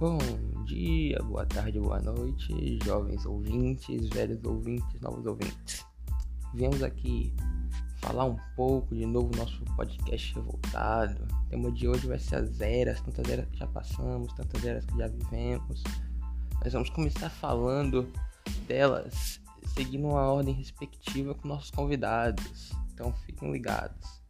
Bom dia, boa tarde, boa noite, jovens ouvintes, velhos ouvintes, novos ouvintes. Viemos aqui falar um pouco de novo nosso podcast revoltado. O tema de hoje vai ser as eras, tantas eras que já passamos, tantas eras que já vivemos. Nós vamos começar falando delas, seguindo uma ordem respectiva com nossos convidados. Então fiquem ligados.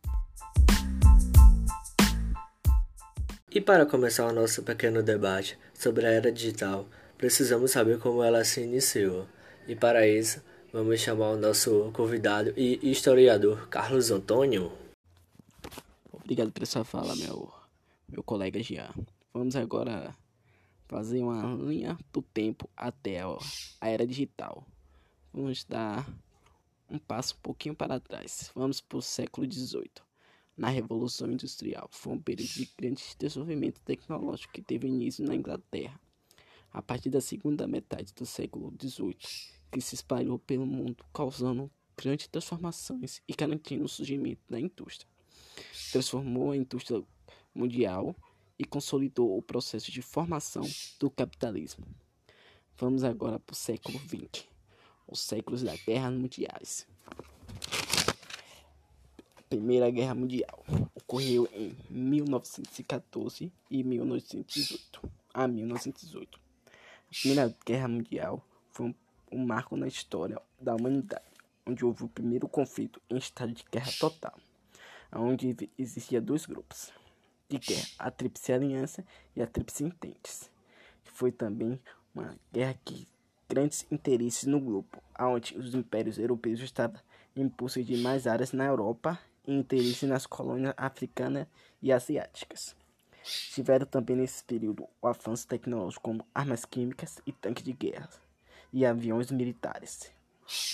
E para começar o nosso pequeno debate sobre a era digital, precisamos saber como ela se iniciou. E para isso, vamos chamar o nosso convidado e historiador Carlos Antônio. Obrigado por essa fala, meu, meu colega Jean. Vamos agora fazer uma linha do tempo até a era digital. Vamos dar um passo um pouquinho para trás. Vamos para o século XVIII na Revolução Industrial. Foi um período de grande desenvolvimento tecnológico que teve início na Inglaterra, a partir da segunda metade do século XVIII, que se espalhou pelo mundo, causando grandes transformações e garantindo o surgimento da indústria. Transformou a indústria mundial e consolidou o processo de formação do capitalismo. Vamos agora para o século XX, os séculos da guerra mundiais. Primeira Guerra Mundial ocorreu em 1914 e 1918 a 1918. A Primeira Guerra Mundial foi um, um marco na história da humanidade, onde houve o primeiro conflito em estado de guerra total, onde existia dois grupos de guerra, a Tríplice Aliança e a Tríplice Ententes. Foi também uma guerra que grandes interesses no grupo, onde os impérios europeus estavam em busca de mais áreas na Europa interesse nas colônias africanas e asiáticas. Tiveram também nesse período o avanço tecnológico como armas químicas e tanques de guerra e aviões militares.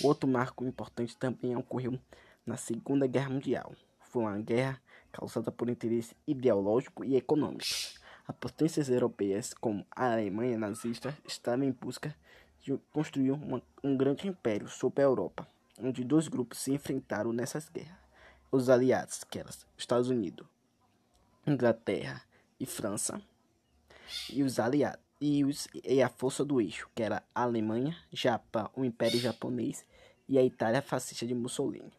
Outro marco importante também ocorreu na Segunda Guerra Mundial. Foi uma guerra causada por interesse ideológico e econômico. As potências europeias, como a Alemanha nazista, estavam em busca de construir uma, um grande império sobre a Europa, onde dois grupos se enfrentaram nessas guerras os aliados, que eram Estados Unidos, Inglaterra e França, e os aliados e, os, e a força do eixo, que era a Alemanha, Japão, o Império Japonês e a Itália fascista de Mussolini.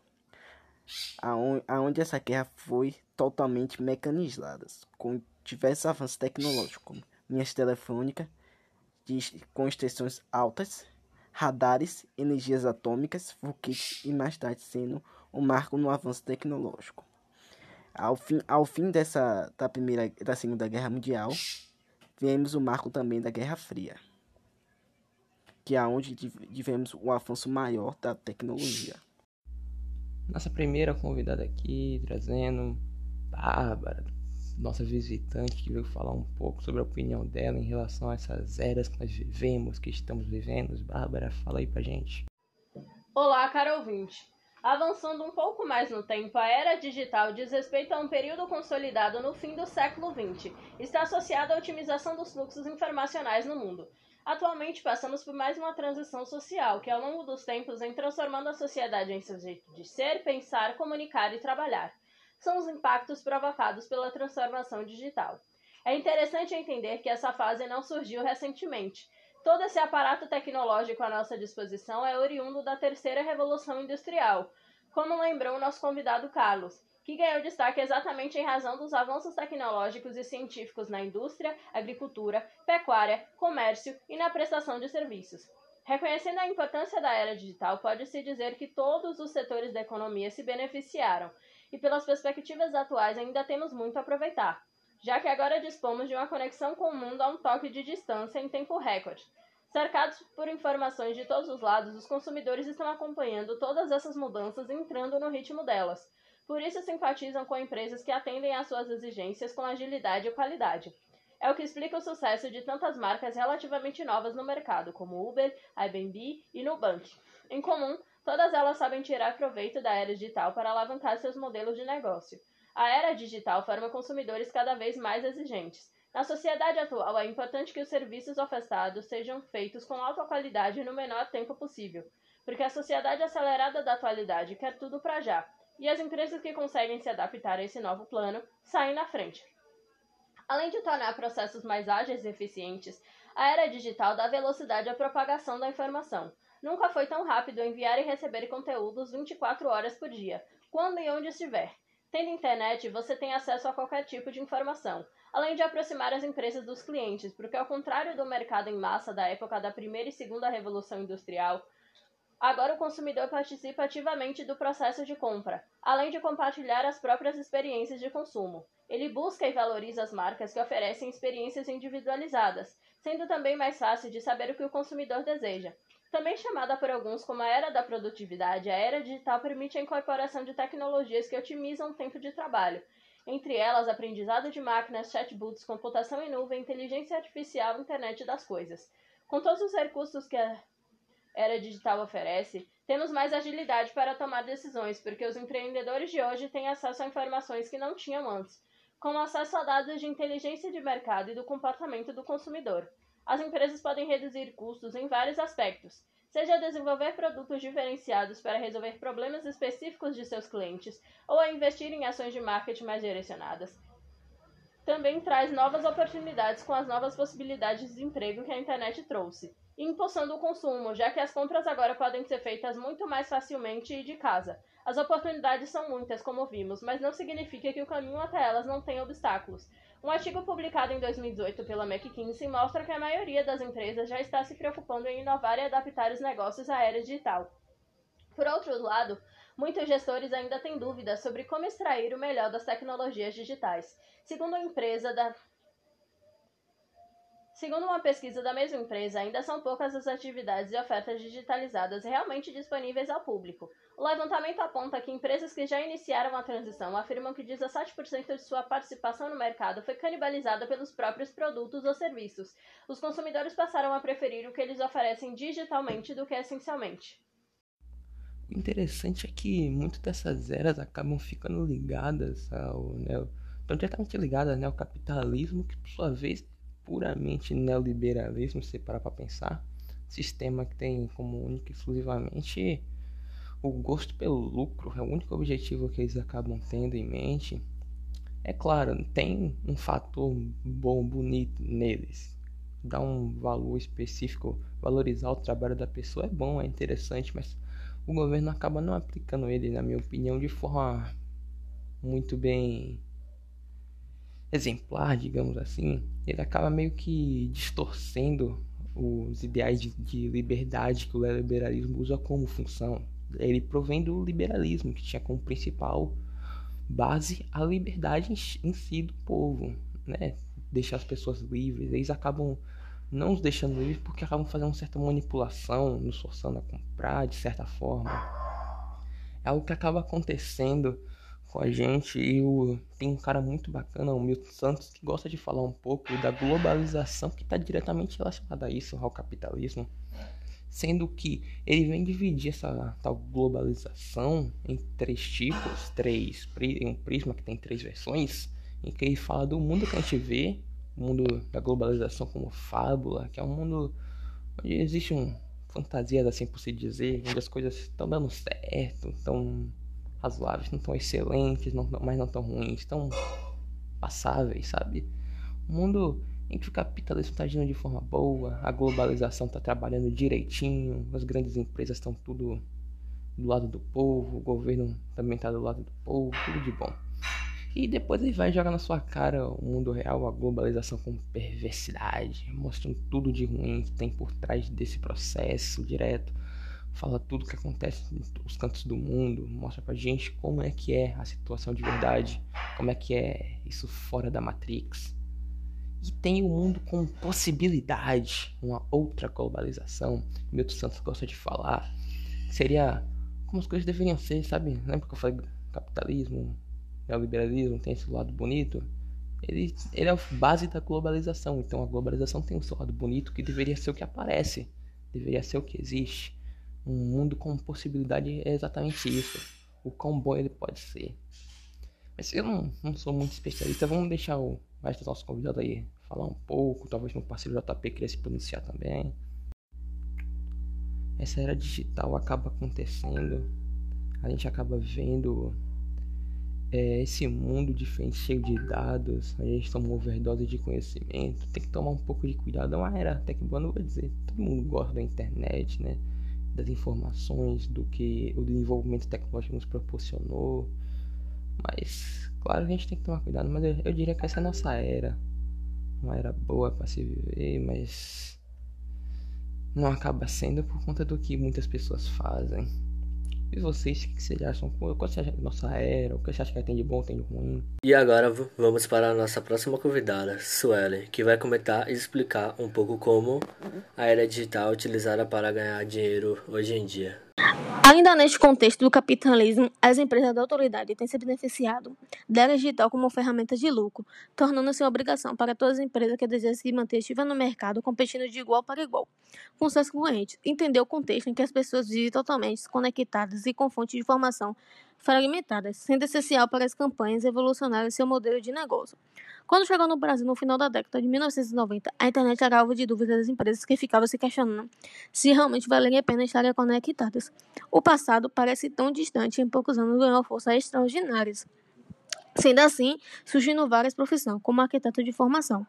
Aonde, essa guerra foi totalmente mecanizada, com diversos avanços tecnológicos, como linhas telefônicas com extensões altas, radares, energias atômicas, foguetes e mais tarde sendo um marco no avanço tecnológico. Ao fim, ao fim dessa da primeira da Segunda Guerra Mundial, vemos o marco também da Guerra Fria, que é onde tivemos o avanço maior da tecnologia. Nossa primeira convidada aqui, trazendo Bárbara, nossa visitante, que veio falar um pouco sobre a opinião dela em relação a essas eras que nós vivemos, que estamos vivendo. Bárbara, fala aí pra gente. Olá, caro ouvinte. Avançando um pouco mais no tempo, a era digital diz respeito a um período consolidado no fim do século XX. Está associada à otimização dos fluxos informacionais no mundo. Atualmente, passamos por mais uma transição social, que ao longo dos tempos vem transformando a sociedade em seu jeito de ser, pensar, comunicar e trabalhar. São os impactos provocados pela transformação digital. É interessante entender que essa fase não surgiu recentemente. Todo esse aparato tecnológico à nossa disposição é oriundo da terceira revolução industrial, como lembrou o nosso convidado Carlos, que ganhou destaque exatamente em razão dos avanços tecnológicos e científicos na indústria, agricultura, pecuária, comércio e na prestação de serviços. Reconhecendo a importância da era digital, pode-se dizer que todos os setores da economia se beneficiaram, e pelas perspectivas atuais ainda temos muito a aproveitar já que agora dispomos de uma conexão com o mundo a um toque de distância em tempo recorde. Cercados por informações de todos os lados, os consumidores estão acompanhando todas essas mudanças e entrando no ritmo delas. Por isso simpatizam com empresas que atendem às suas exigências com agilidade e qualidade. É o que explica o sucesso de tantas marcas relativamente novas no mercado, como Uber, Airbnb e Nubank. Em comum, todas elas sabem tirar proveito da era digital para alavancar seus modelos de negócio. A era digital forma consumidores cada vez mais exigentes. Na sociedade atual, é importante que os serviços ofertados sejam feitos com alta qualidade no menor tempo possível, porque a sociedade acelerada da atualidade quer tudo para já, e as empresas que conseguem se adaptar a esse novo plano saem na frente. Além de tornar processos mais ágeis e eficientes, a era digital dá velocidade à propagação da informação. Nunca foi tão rápido enviar e receber conteúdos 24 horas por dia, quando e onde estiver. Tendo internet, você tem acesso a qualquer tipo de informação, além de aproximar as empresas dos clientes, porque ao contrário do mercado em massa da época da primeira e segunda revolução industrial, agora o consumidor participa ativamente do processo de compra, além de compartilhar as próprias experiências de consumo. Ele busca e valoriza as marcas que oferecem experiências individualizadas, sendo também mais fácil de saber o que o consumidor deseja. Também chamada por alguns como a era da produtividade, a era digital permite a incorporação de tecnologias que otimizam o tempo de trabalho, entre elas aprendizado de máquinas, chatbots, computação em nuvem, inteligência artificial internet das coisas. Com todos os recursos que a era digital oferece, temos mais agilidade para tomar decisões, porque os empreendedores de hoje têm acesso a informações que não tinham antes, como acesso a dados de inteligência de mercado e do comportamento do consumidor. As empresas podem reduzir custos em vários aspectos, seja desenvolver produtos diferenciados para resolver problemas específicos de seus clientes ou a investir em ações de marketing mais direcionadas. Também traz novas oportunidades com as novas possibilidades de emprego que a internet trouxe, impulsando o consumo, já que as compras agora podem ser feitas muito mais facilmente e de casa. As oportunidades são muitas, como vimos, mas não significa que o caminho até elas não tenha obstáculos. Um artigo publicado em 2018 pela McKinsey mostra que a maioria das empresas já está se preocupando em inovar e adaptar os negócios à era digital. Por outro lado, muitos gestores ainda têm dúvidas sobre como extrair o melhor das tecnologias digitais. Segundo a empresa da Segundo uma pesquisa da mesma empresa, ainda são poucas as atividades e ofertas digitalizadas realmente disponíveis ao público. O levantamento aponta que empresas que já iniciaram a transição afirmam que 17% de sua participação no mercado foi canibalizada pelos próprios produtos ou serviços. Os consumidores passaram a preferir o que eles oferecem digitalmente do que essencialmente. O interessante é que muitas dessas eras acabam ficando ligadas ao neo, estão diretamente ligadas né, ao capitalismo, que por sua vez puramente neoliberalismo, se parar para pensar, sistema que tem como único exclusivamente o gosto pelo lucro, é o único objetivo que eles acabam tendo em mente. É claro, tem um fator bom, bonito neles. Dar um valor específico, valorizar o trabalho da pessoa é bom, é interessante, mas o governo acaba não aplicando ele, na minha opinião, de forma muito bem exemplar, digamos assim, ele acaba meio que distorcendo os ideais de, de liberdade que o liberalismo usa como função. Ele provém do liberalismo, que tinha como principal base a liberdade em, em si do povo, né? Deixar as pessoas livres. Eles acabam não os deixando livres porque acabam fazendo uma certa manipulação, nos forçando a comprar de certa forma. É algo que acaba acontecendo com a gente. E o, tem um cara muito bacana, o Milton Santos, que gosta de falar um pouco da globalização que está diretamente relacionada a isso, ao capitalismo, sendo que ele vem dividir essa tal globalização em três tipos, três, um prisma que tem três versões, em que ele fala do mundo que a gente vê, o mundo da globalização como fábula, que é um mundo onde existe um fantasias assim por se dizer, onde as coisas estão dando certo, estão razoáveis, não tão excelentes, não, mas não tão ruins, tão passáveis, sabe? Um mundo em que o capitalismo está agindo de forma boa, a globalização está trabalhando direitinho, as grandes empresas estão tudo do lado do povo, o governo também está do lado do povo, tudo de bom. E depois ele vai jogar na sua cara o mundo real, a globalização com perversidade, mostrando tudo de ruim que tem por trás desse processo direto fala tudo o que acontece nos cantos do mundo, mostra pra gente como é que é a situação de verdade, como é que é isso fora da Matrix. E tem o mundo com possibilidade, uma outra globalização. Milton Santos gosta de falar. Seria como as coisas deveriam ser, sabe? Lembra que eu falei capitalismo, neoliberalismo, tem esse lado bonito? Ele, ele é a base da globalização. Então a globalização tem o seu lado bonito que deveria ser o que aparece, deveria ser o que existe. Um mundo com possibilidade é exatamente isso. O quão bom ele pode ser. Mas eu não, não sou muito especialista. Vamos deixar o resto do nosso convidado aí falar um pouco. Talvez meu parceiro JP queria se pronunciar também. Essa era digital acaba acontecendo. A gente acaba vendo é, esse mundo diferente, cheio de dados, a gente toma uma overdose de conhecimento, tem que tomar um pouco de cuidado. É uma era até que boa, não vou dizer, todo mundo gosta da internet, né? Das informações, do que o desenvolvimento tecnológico nos proporcionou. Mas, claro, a gente tem que tomar cuidado, mas eu, eu diria que essa é a nossa era. Uma era boa para se viver, mas não acaba sendo por conta do que muitas pessoas fazem. E vocês, o que vocês acham? Qual você acha da nossa era? O que você acha que tem de bom, tem de ruim? E agora vamos para a nossa próxima convidada, Suelen, que vai comentar e explicar um pouco como a era digital é utilizada para ganhar dinheiro hoje em dia. Ainda neste contexto do capitalismo, as empresas da autoridade têm se beneficiado da digital como ferramenta de lucro, tornando-se uma obrigação para todas as empresas que desejam se manter ativas no mercado, competindo de igual para igual com seus concorrentes. Entender o contexto em que as pessoas vivem totalmente desconectadas e com fontes de informação fragmentadas, sendo essencial para as campanhas evolucionarem seu modelo de negócio. Quando chegou no Brasil no final da década de 1990, a internet era alvo de dúvidas das empresas que ficavam se questionando se realmente valeria a pena estarem conectadas. O passado parece tão distante e em poucos anos ganhou forças extraordinárias. Sendo assim, surgindo várias profissões, como arquiteto de formação.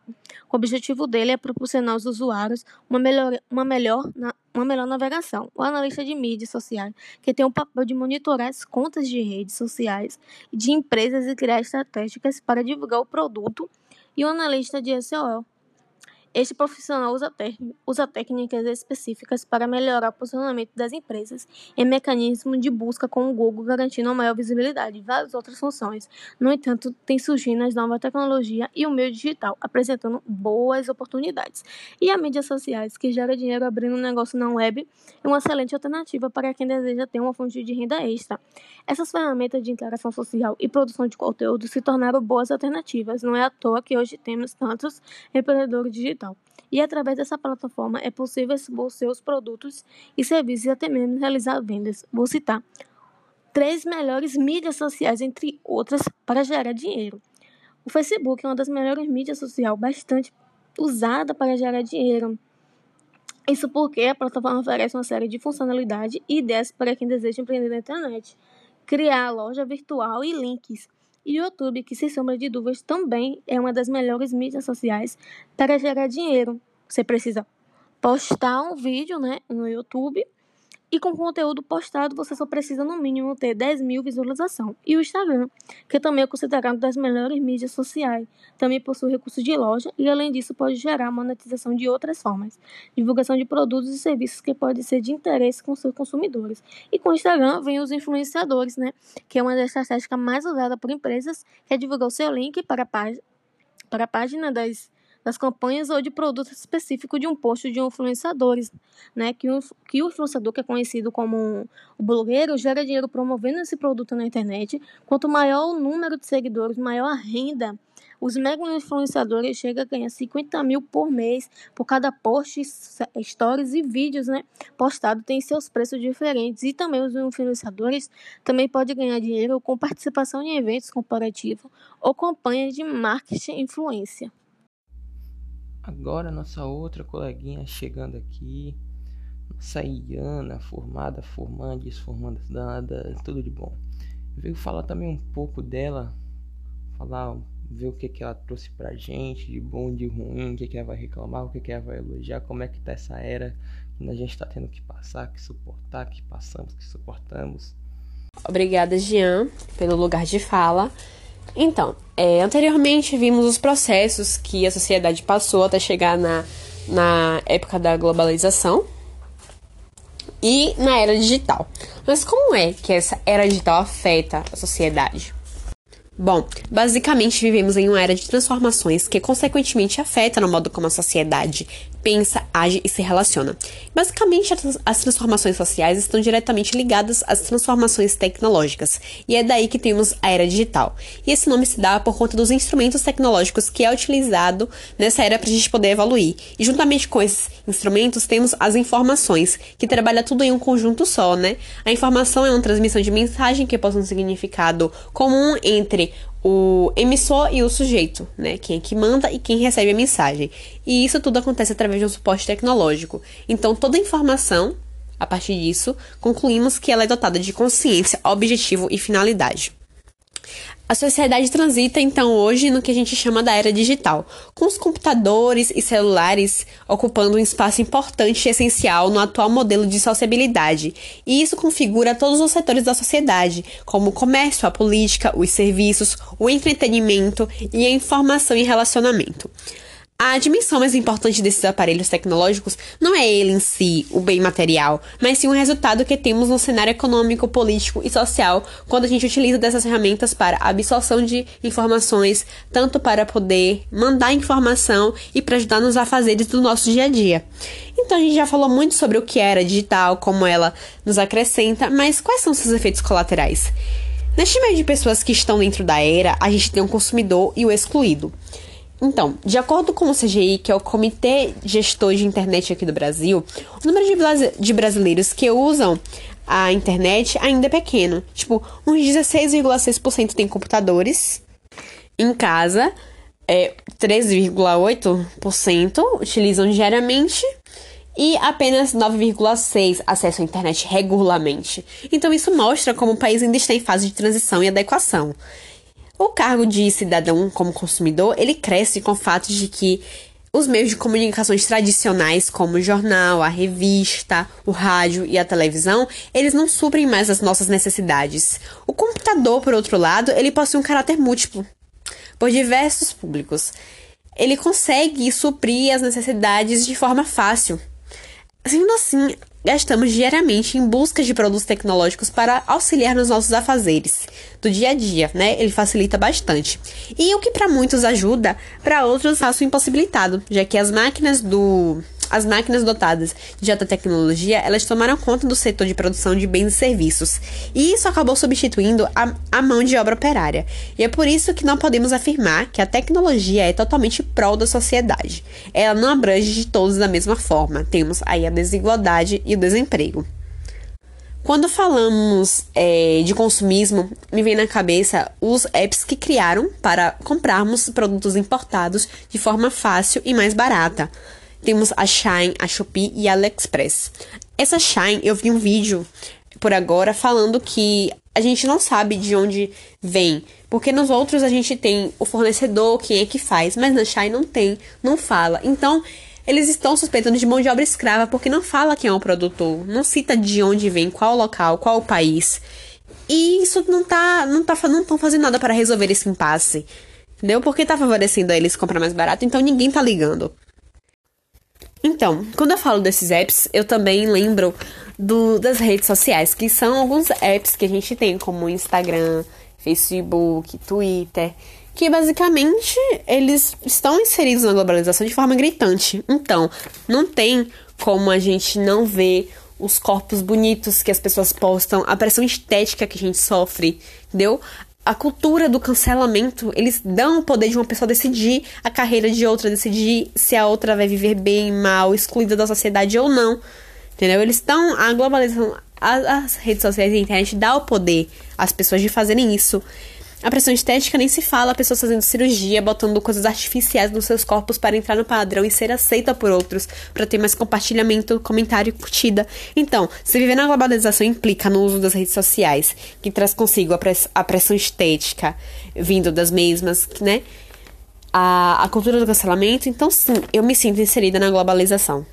O objetivo dele é proporcionar aos usuários uma melhor, uma melhor, uma melhor navegação. O analista de mídias sociais, que tem o papel de monitorar as contas de redes sociais de empresas e criar estratégias para divulgar o produto. E o analista de SEO, este profissional usa, usa técnicas específicas para melhorar o posicionamento das empresas em mecanismos de busca com o Google, garantindo maior visibilidade e várias outras funções. No entanto, tem surgindo as novas tecnologias e o meio digital, apresentando boas oportunidades. E as mídias sociais, que gera dinheiro abrindo um negócio na web, é uma excelente alternativa para quem deseja ter uma fonte de renda extra. Essas ferramentas de interação social e produção de conteúdo se tornaram boas alternativas. Não é à toa que hoje temos tantos empreendedores digitais e através dessa plataforma é possível expor seus produtos e serviços e até mesmo realizar vendas. Vou citar três melhores mídias sociais, entre outras, para gerar dinheiro. O Facebook é uma das melhores mídias sociais, bastante usada para gerar dinheiro. Isso porque a plataforma oferece uma série de funcionalidades e ideias para quem deseja empreender na internet, criar loja virtual e links e o YouTube, que sem sombra de dúvidas também é uma das melhores mídias sociais para gerar dinheiro. Você precisa postar um vídeo né, no YouTube e com conteúdo postado, você só precisa no mínimo ter 10 mil visualizações. E o Instagram, que também é considerado das melhores mídias sociais, também possui recursos de loja e, além disso, pode gerar monetização de outras formas. Divulgação de produtos e serviços que podem ser de interesse com seus consumidores. E com o Instagram vem os influenciadores, né? Que é uma das estratégias mais usadas por empresas, que é divulgar o seu link para a, página, para a página das das campanhas ou de produtos específicos de um post de influenciadores, né? Que o, que o influenciador, que é conhecido como o blogueiro, gera dinheiro promovendo esse produto na internet. Quanto maior o número de seguidores, maior a renda. Os mega influenciadores chegam a ganhar 50 mil por mês por cada post, stories e vídeos né, postado. Tem seus preços diferentes. E também os influenciadores também podem ganhar dinheiro com participação em eventos comparativos ou campanhas de marketing influência. Agora nossa outra coleguinha chegando aqui, nossa Iana, formada, formanda, formanda nada, tudo de bom. Veio falar também um pouco dela, falar, ver o que, que ela trouxe pra gente, de bom, de ruim, o que, que ela vai reclamar, o que, que ela vai elogiar, como é que tá essa era que a gente tá tendo que passar, que suportar, que passamos, que suportamos. Obrigada, Jean, pelo lugar de fala. Então, é, anteriormente vimos os processos que a sociedade passou até chegar na, na época da globalização e na era digital. Mas como é que essa era digital afeta a sociedade? Bom, basicamente vivemos em uma era de transformações que consequentemente afeta no modo como a sociedade pensa, age e se relaciona. Basicamente, as transformações sociais estão diretamente ligadas às transformações tecnológicas, e é daí que temos a era digital. E esse nome se dá por conta dos instrumentos tecnológicos que é utilizado nessa era para a gente poder evoluir. E juntamente com esses instrumentos temos as informações, que trabalha tudo em um conjunto só, né? A informação é uma transmissão de mensagem que possui um significado comum entre o emissor e o sujeito, né? Quem é que manda e quem recebe a mensagem. E isso tudo acontece através de um suporte tecnológico. Então, toda informação, a partir disso, concluímos que ela é dotada de consciência, objetivo e finalidade. A sociedade transita então hoje no que a gente chama da era digital, com os computadores e celulares ocupando um espaço importante e essencial no atual modelo de sociabilidade, e isso configura todos os setores da sociedade, como o comércio, a política, os serviços, o entretenimento e a informação e relacionamento. A dimensão mais importante desses aparelhos tecnológicos não é ele em si, o bem material, mas sim o resultado que temos no cenário econômico, político e social quando a gente utiliza dessas ferramentas para absorção de informações, tanto para poder mandar informação e para ajudar nos afazeres do nosso dia a dia. Então a gente já falou muito sobre o que era digital, como ela nos acrescenta, mas quais são seus efeitos colaterais? Neste meio de pessoas que estão dentro da era, a gente tem o consumidor e o excluído. Então, de acordo com o CGI, que é o Comitê Gestor de Internet aqui do Brasil, o número de, brasileiros que usam a internet ainda é pequeno. Tipo, uns 16,6% tem computadores em casa, é, 3,8% utilizam diariamente e apenas 9,6% acessam a internet regularmente. Então, isso mostra como o país ainda está em fase de transição e adequação. O cargo de cidadão como consumidor, ele cresce com o fato de que os meios de comunicações tradicionais, como o jornal, a revista, o rádio e a televisão, eles não suprem mais as nossas necessidades. O computador, por outro lado, ele possui um caráter múltiplo, por diversos públicos. Ele consegue suprir as necessidades de forma fácil. Sendo assim, gastamos diariamente em busca de produtos tecnológicos para auxiliar nos nossos afazeres do dia a dia, né? Ele facilita bastante. E o que para muitos ajuda, para outros faço impossibilitado, já que as máquinas do as máquinas dotadas de alta tecnologia, elas tomaram conta do setor de produção de bens e serviços, e isso acabou substituindo a, a mão de obra operária. E é por isso que não podemos afirmar que a tecnologia é totalmente prol da sociedade. Ela não abrange de todos da mesma forma. Temos aí a desigualdade e o desemprego. Quando falamos é, de consumismo, me vem na cabeça os apps que criaram para comprarmos produtos importados de forma fácil e mais barata. Temos a Shine, a Shopee e a AliExpress. Essa Shine, eu vi um vídeo por agora falando que a gente não sabe de onde vem, porque nos outros a gente tem o fornecedor, quem é que faz, mas na Shine não tem, não fala. Então, eles estão suspeitando de mão de obra escrava porque não fala quem é o produtor, não cita de onde vem, qual local, qual país. E isso não tá, não tá, não estão fazendo nada para resolver esse impasse. Entendeu? Porque tá favorecendo eles comprar mais barato, então ninguém tá ligando. Então, quando eu falo desses apps, eu também lembro do, das redes sociais, que são alguns apps que a gente tem, como Instagram, Facebook, Twitter, que basicamente eles estão inseridos na globalização de forma gritante. Então, não tem como a gente não ver os corpos bonitos que as pessoas postam, a pressão estética que a gente sofre, entendeu? A cultura do cancelamento, eles dão o poder de uma pessoa decidir a carreira de outra, decidir se a outra vai viver bem, mal, excluída da sociedade ou não. Entendeu? Eles estão. A globalização, as, as redes sociais e a internet dá o poder às pessoas de fazerem isso. A pressão estética nem se fala, pessoas fazendo cirurgia, botando coisas artificiais nos seus corpos para entrar no padrão e ser aceita por outros, para ter mais compartilhamento, comentário e curtida. Então, se viver na globalização implica no uso das redes sociais, que traz consigo a, press a pressão estética vindo das mesmas, né? A, a cultura do cancelamento, então sim, eu me sinto inserida na globalização.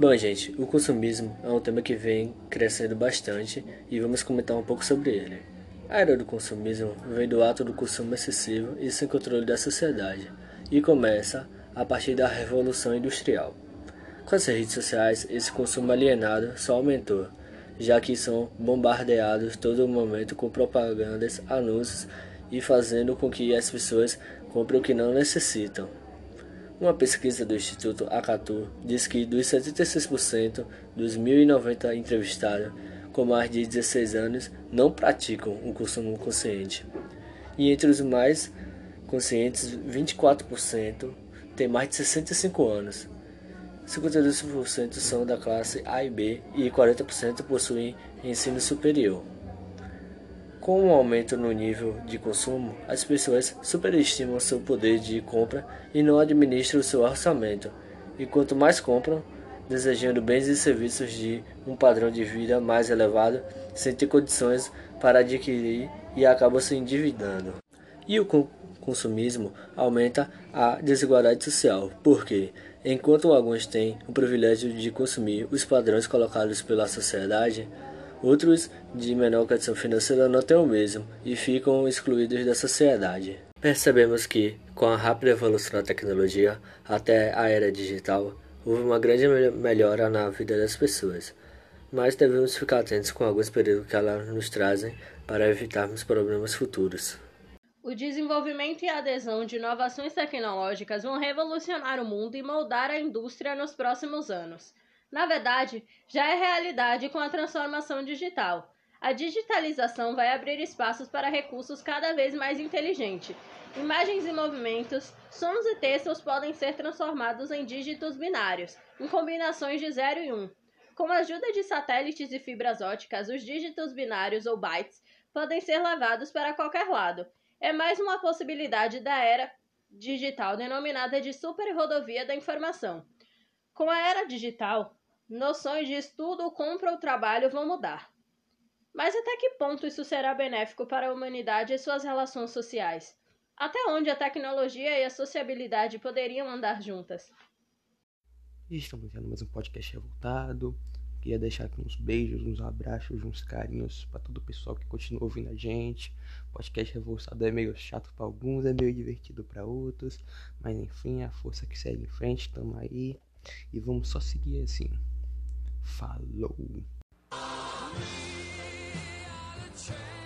Bom, gente, o consumismo é um tema que vem crescendo bastante e vamos comentar um pouco sobre ele. A era do consumismo vem do ato do consumo excessivo e sem controle da sociedade, e começa a partir da Revolução Industrial. Com as redes sociais, esse consumo alienado só aumentou, já que são bombardeados todo momento com propagandas, anúncios e fazendo com que as pessoas comprem o que não necessitam. Uma pesquisa do Instituto Acatu diz que dos 76% dos 1.090 entrevistados, com mais de 16 anos não praticam o consumo consciente. E entre os mais conscientes, 24% têm mais de 65 anos. 52% são da classe A e B e 40% possuem ensino superior. Com o um aumento no nível de consumo, as pessoas superestimam seu poder de compra e não administram seu orçamento. E quanto mais compram, desejando bens e serviços de um padrão de vida mais elevado, sem ter condições para adquirir e acabam se endividando. E o consumismo aumenta a desigualdade social, porque, enquanto alguns têm o privilégio de consumir os padrões colocados pela sociedade, outros de menor condição financeira não têm o mesmo e ficam excluídos da sociedade. Percebemos que, com a rápida evolução da tecnologia até a era digital, houve uma grande melhora na vida das pessoas, mas devemos ficar atentos com alguns perigos que elas nos trazem para evitarmos problemas futuros. O desenvolvimento e a adesão de inovações tecnológicas vão revolucionar o mundo e moldar a indústria nos próximos anos. Na verdade, já é realidade com a transformação digital. A digitalização vai abrir espaços para recursos cada vez mais inteligentes. Imagens e movimentos, sons e textos podem ser transformados em dígitos binários, em combinações de 0 e 1. Um. Com a ajuda de satélites e fibras óticas, os dígitos binários ou bytes podem ser levados para qualquer lado é mais uma possibilidade da era digital denominada de superrodovia da informação. Com a era digital, noções de estudo, compra ou trabalho vão mudar. Mas até que ponto isso será benéfico para a humanidade e suas relações sociais? Até onde a tecnologia e a sociabilidade poderiam andar juntas? Estamos tendo mais um podcast revoltado. Queria deixar aqui uns beijos, uns abraços, uns carinhos para todo o pessoal que continua ouvindo a gente. Podcast Revoltado é meio chato para alguns, é meio divertido para outros, mas enfim, a força que segue em frente, tamo aí e vamos só seguir assim. Falou! train.